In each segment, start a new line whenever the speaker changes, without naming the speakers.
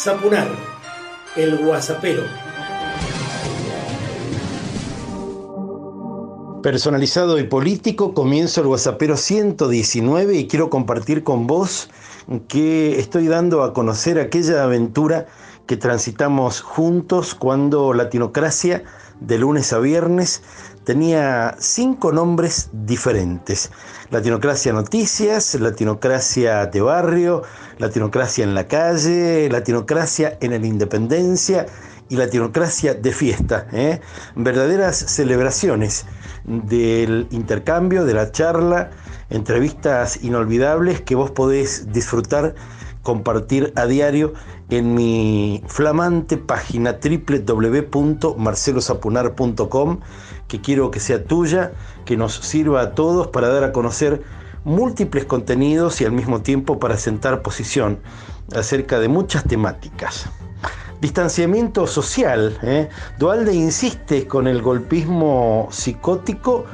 Zapunar, el guasapero. Personalizado y político, comienzo el WhatsAppero 119 y quiero compartir con vos que estoy dando a conocer aquella aventura que transitamos juntos cuando Latinocracia, de lunes a viernes, tenía cinco nombres diferentes. Latinocracia Noticias, Latinocracia de Barrio, Latinocracia en la calle, Latinocracia en la Independencia y Latinocracia de Fiesta. ¿eh? Verdaderas celebraciones del intercambio, de la charla, entrevistas inolvidables que vos podés disfrutar, compartir a diario en mi flamante página www.marcelosapunar.com, que quiero que sea tuya, que nos sirva a todos para dar a conocer múltiples contenidos y al mismo tiempo para sentar posición acerca de muchas temáticas. Distanciamiento social. ¿eh? Dualde insiste con el golpismo psicótico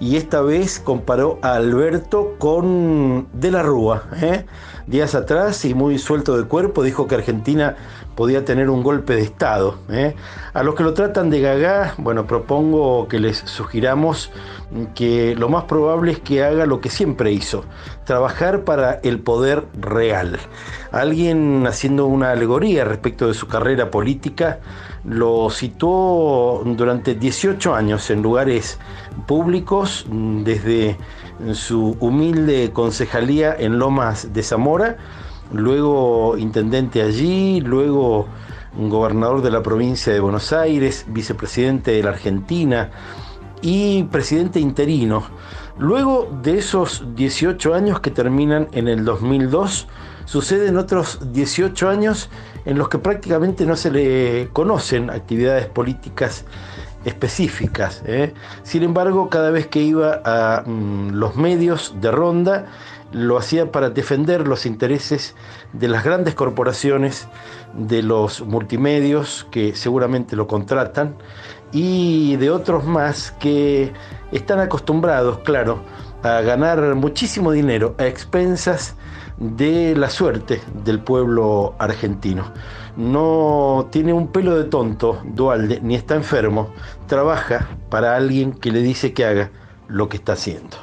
y esta vez comparó a Alberto con De la Rúa. ¿eh? Días atrás y muy suelto de cuerpo dijo que Argentina podía tener un golpe de Estado. ¿eh? A los que lo tratan de gagá, bueno, propongo que les sugiramos que lo más probable es que haga lo que siempre hizo, trabajar para el poder real. Alguien haciendo una alegoría respecto de su carrera política lo situó durante 18 años en lugares públicos, desde su humilde concejalía en Lomas de Zamora, luego intendente allí, luego gobernador de la provincia de Buenos Aires, vicepresidente de la Argentina y presidente interino. Luego de esos 18 años que terminan en el 2002, suceden otros 18 años en los que prácticamente no se le conocen actividades políticas específicas. ¿eh? Sin embargo, cada vez que iba a mm, los medios de ronda, lo hacía para defender los intereses de las grandes corporaciones, de los multimedios que seguramente lo contratan y de otros más que están acostumbrados, claro, a ganar muchísimo dinero a expensas de la suerte del pueblo argentino. No tiene un pelo de tonto, Dualde, ni está enfermo, trabaja para alguien que le dice que haga lo que está haciendo.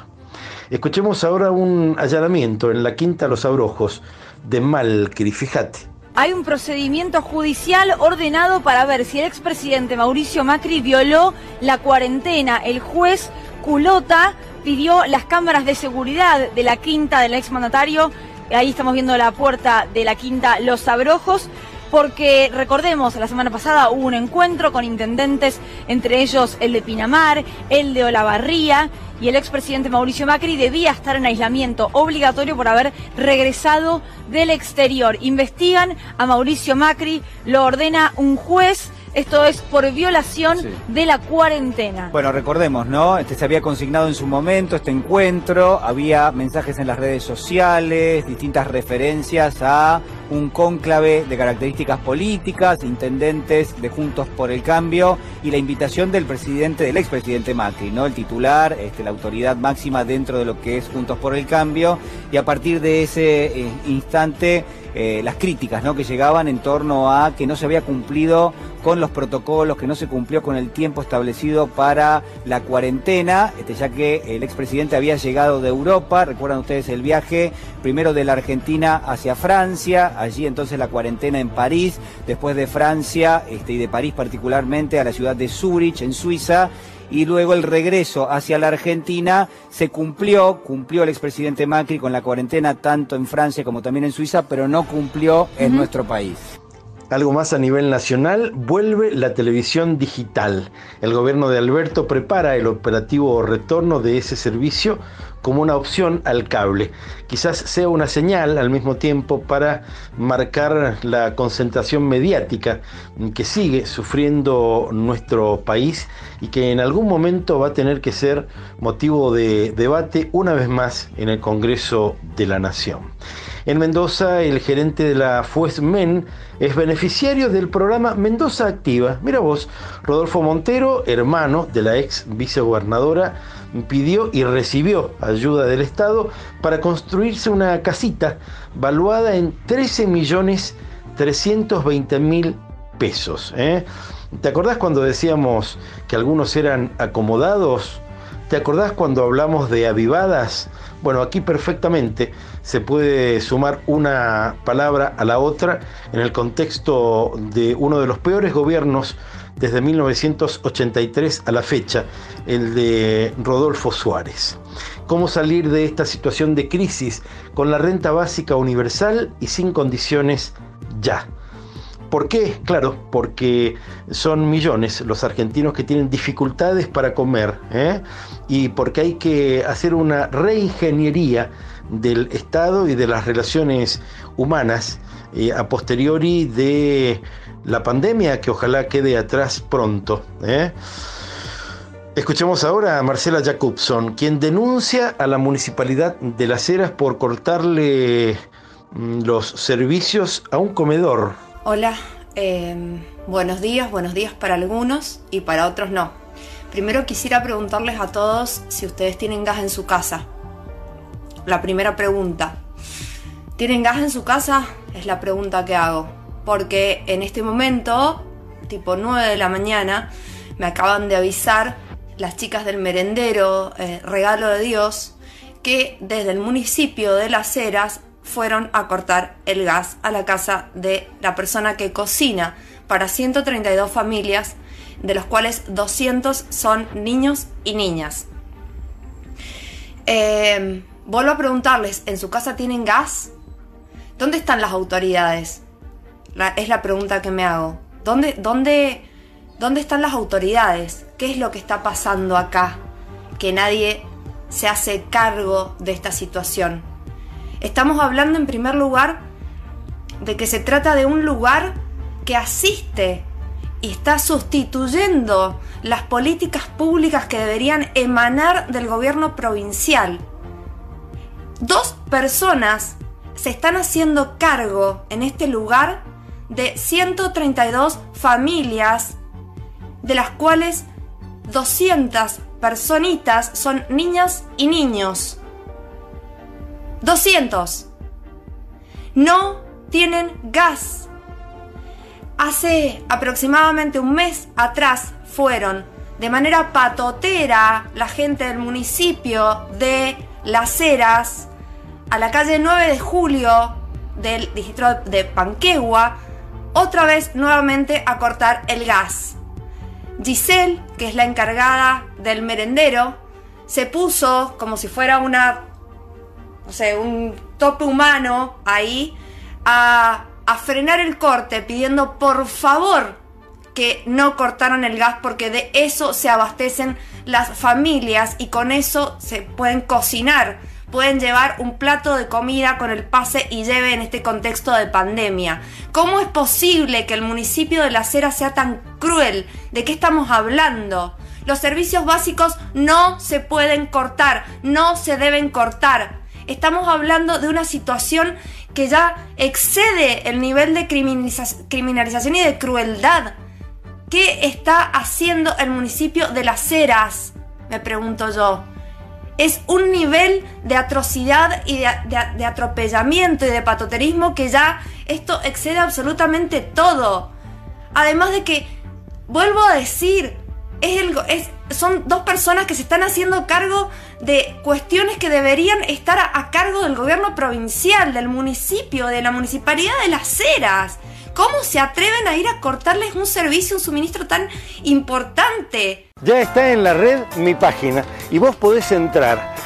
Escuchemos ahora un allanamiento en la Quinta Los Abrojos de Malcri, fíjate.
Hay un procedimiento judicial ordenado para ver si el expresidente Mauricio Macri violó la cuarentena. El juez Culota pidió las cámaras de seguridad de la quinta del exmandatario Ahí estamos viendo la puerta de la quinta Los Abrojos porque recordemos, la semana pasada hubo un encuentro con intendentes, entre ellos el de Pinamar, el de Olavarría, y el expresidente Mauricio Macri debía estar en aislamiento obligatorio por haber regresado del exterior. Investigan a Mauricio Macri, lo ordena un juez esto es por violación de la cuarentena.
Bueno, recordemos, ¿no? Este se había consignado en su momento este encuentro, había mensajes en las redes sociales, distintas referencias a un cónclave de características políticas, intendentes de Juntos por el Cambio y la invitación del presidente, del expresidente Macri, ¿no? El titular, este, la autoridad máxima dentro de lo que es Juntos por el Cambio y a partir de ese eh, instante eh, las críticas ¿no? que llegaban en torno a que no se había cumplido con los protocolos, que no se cumplió con el tiempo establecido para la cuarentena, este, ya que el expresidente había llegado de Europa, recuerdan ustedes el viaje primero de la Argentina hacia Francia, allí entonces la cuarentena en París, después de Francia este, y de París particularmente a la ciudad de Zúrich, en Suiza, y luego el regreso hacia la Argentina se cumplió, cumplió el expresidente Macri con la cuarentena tanto en Francia como también en Suiza, pero no cumplió en nuestro país.
Algo más a nivel nacional, vuelve la televisión digital. El gobierno de Alberto prepara el operativo retorno de ese servicio como una opción al cable. Quizás sea una señal al mismo tiempo para marcar la concentración mediática que sigue sufriendo nuestro país y que en algún momento va a tener que ser motivo de debate una vez más en el Congreso de la Nación. En Mendoza, el gerente de la FUESMEN es beneficiario del programa Mendoza Activa. Mira vos, Rodolfo Montero, hermano de la ex vicegobernadora, pidió y recibió ayuda del Estado para construirse una casita valuada en 13 millones 320 mil pesos. ¿eh? ¿Te acordás cuando decíamos que algunos eran acomodados? ¿Te acordás cuando hablamos de avivadas? Bueno, aquí perfectamente se puede sumar una palabra a la otra en el contexto de uno de los peores gobiernos desde 1983 a la fecha, el de Rodolfo Suárez. ¿Cómo salir de esta situación de crisis con la renta básica universal y sin condiciones ya? ¿Por qué? Claro, porque son millones los argentinos que tienen dificultades para comer ¿eh? y porque hay que hacer una reingeniería del Estado y de las relaciones humanas eh, a posteriori de la pandemia que ojalá quede atrás pronto. ¿eh? Escuchemos ahora a Marcela Jacobson, quien denuncia a la municipalidad de Las Heras por cortarle mm, los servicios a un comedor
Hola, em, buenos días, buenos días para algunos y para otros no. Primero quisiera preguntarles a todos si ustedes tienen gas en su casa. La primera pregunta. ¿Tienen gas en su casa? Es la pregunta que hago. Porque en este momento, tipo 9 de la mañana, me acaban de avisar las chicas del merendero eh, Regalo de Dios que desde el municipio de Las Heras fueron a cortar el gas a la casa de la persona que cocina para 132 familias, de los cuales 200 son niños y niñas. Eh, vuelvo a preguntarles, ¿en su casa tienen gas? ¿Dónde están las autoridades? es la pregunta que me hago. ¿Dónde, dónde, ¿Dónde están las autoridades? ¿Qué es lo que está pasando acá? Que nadie se hace cargo de esta situación. Estamos hablando en primer lugar de que se trata de un lugar que asiste y está sustituyendo las políticas públicas que deberían emanar del gobierno provincial. Dos personas se están haciendo cargo en este lugar de 132 familias, de las cuales 200 personitas son niñas y niños. 200. No tienen gas. Hace aproximadamente un mes atrás fueron de manera patotera la gente del municipio de Las Heras a la calle 9 de julio del distrito de Panquegua, otra vez nuevamente a cortar el gas. Giselle, que es la encargada del merendero, se puso como si fuera una o sea, un tope humano ahí a, frenar el corte pidiendo por favor que no cortaran el gas porque de eso se abastecen las familias y con eso se pueden cocinar, pueden llevar un plato de comida con el pase y lleve en este contexto de pandemia. ¿Cómo es posible que el municipio de La Cera sea tan cruel? ¿De qué estamos hablando? Los servicios básicos no se pueden cortar, no se deben cortar. Estamos hablando de una situación que ya excede el nivel de criminalización y de crueldad. ¿Qué está haciendo el municipio de Las Heras? Me pregunto yo. Es un nivel de atrocidad y de, atropellamiento y de patoterismo que ya esto excede absolutamente todo. Además de que, vuelvo a decir, es, el, es son dos personas que se están haciendo cargo de cuestiones que deberían estar a, cargo del gobierno provincial, del municipio, de la municipalidad de Las Heras. ¿Cómo se atreven a ir a cortarles un servicio, un suministro tan importante?
Ya está en la red mi página y vos podés entrar,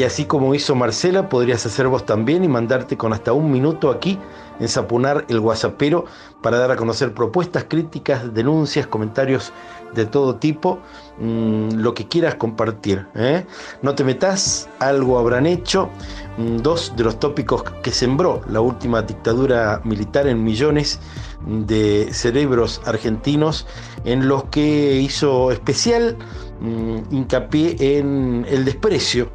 Y así como hizo Marcela, podrías hacer vos también y mandarte con hasta un minuto aquí en Sapunar el WhatsAppero para dar a conocer propuestas, críticas, denuncias, comentarios de todo tipo, mm, lo que quieras compartir. ¿eh? No te metas, algo habrán hecho. Mm, dos de los tópicos que sembró la última dictadura militar en millones de cerebros argentinos en los que hizo especial mm, hincapié en el desprecio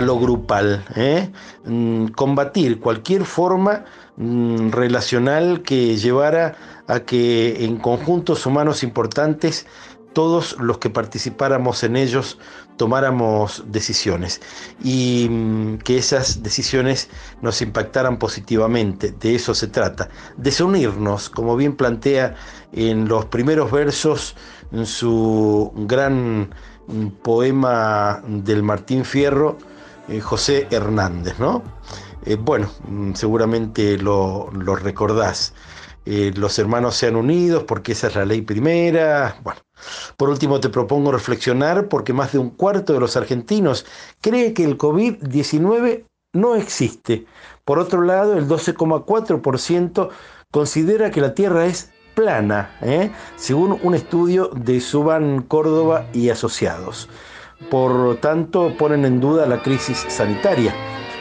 lo grupal, ¿eh? mm, combatir cualquier forma mm, relacional que llevara a que en conjuntos humanos importantes todos los que participáramos en ellos tomáramos decisiones y mm, que esas decisiones nos impactaran positivamente. De eso se trata. Desunirnos, como bien plantea en los primeros versos en su gran poema del Martín Fierro, eh, José Hernández, ¿no? Eh, bueno, mm, seguramente lo, recordás. Eh, los hermanos sean unidos porque esa es la ley primera. Bueno, por último te propongo reflexionar porque más de un cuarto de los argentinos cree que el COVID-19 no existe. Por otro lado, el 12,4% considera que la Tierra es plana, según un estudio de Suban Córdoba y asociados. Por tanto, ponen en duda la crisis sanitaria.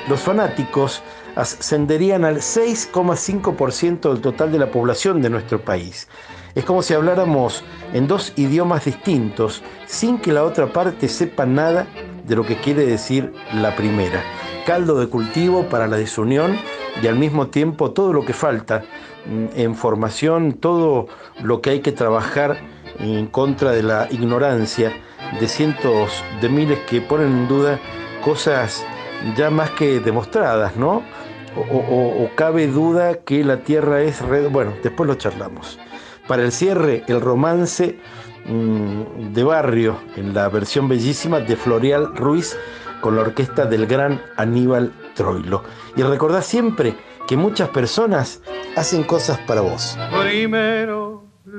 Los fanáticos ascenderían al 6,5% del total de la población de nuestro país. Es como si habláramos en dos idiomas distintos sin que la otra parte sepa nada de lo que quiere decir la primera. Caldo de cultivo para la desunión y al mismo tiempo todo lo que falta mm, en formación, todo lo que hay que trabajar en contra de la ignorancia de cientos de miles que ponen en duda cosas ya más que demostradas, ¿no? o, cabe duda que la Tierra es red. Bueno, después lo charlamos. Para el cierre, el romance mm, de barrio, en la versión bellísima de Florial Ruiz, con la orquesta del gran Aníbal Troilo. Y recordad siempre que muchas personas hacen cosas para vos.
Primero,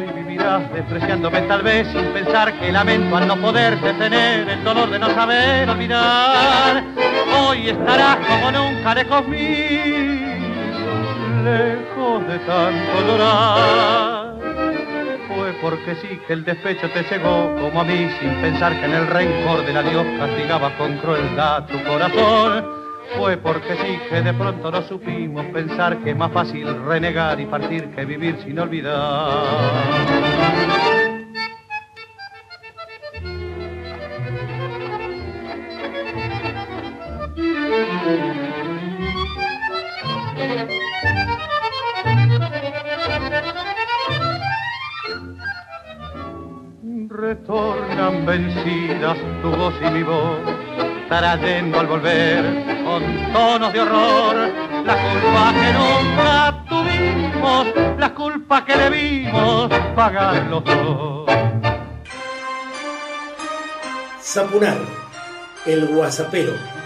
Hoy vivirás despreciándome tal vez sin pensar que lamento al no poder detener el dolor de no saber olvidar. Hoy estarás como nunca lejos mío lejos de tanto llorar. Fue porque sí que el despecho te cegó como a mí, sin pensar que en el rencor del adiós castigaba con crueldad tu corazón. Fue porque sí que de pronto no supimos pensar que es más fácil renegar y partir que vivir sin olvidar. Retornan vencidas tu voz y mi voz, trayendo al volver con tonos de horror la culpa que nunca tuvimos, la culpa que debimos pagar los dos.
Zapunar, el guasapero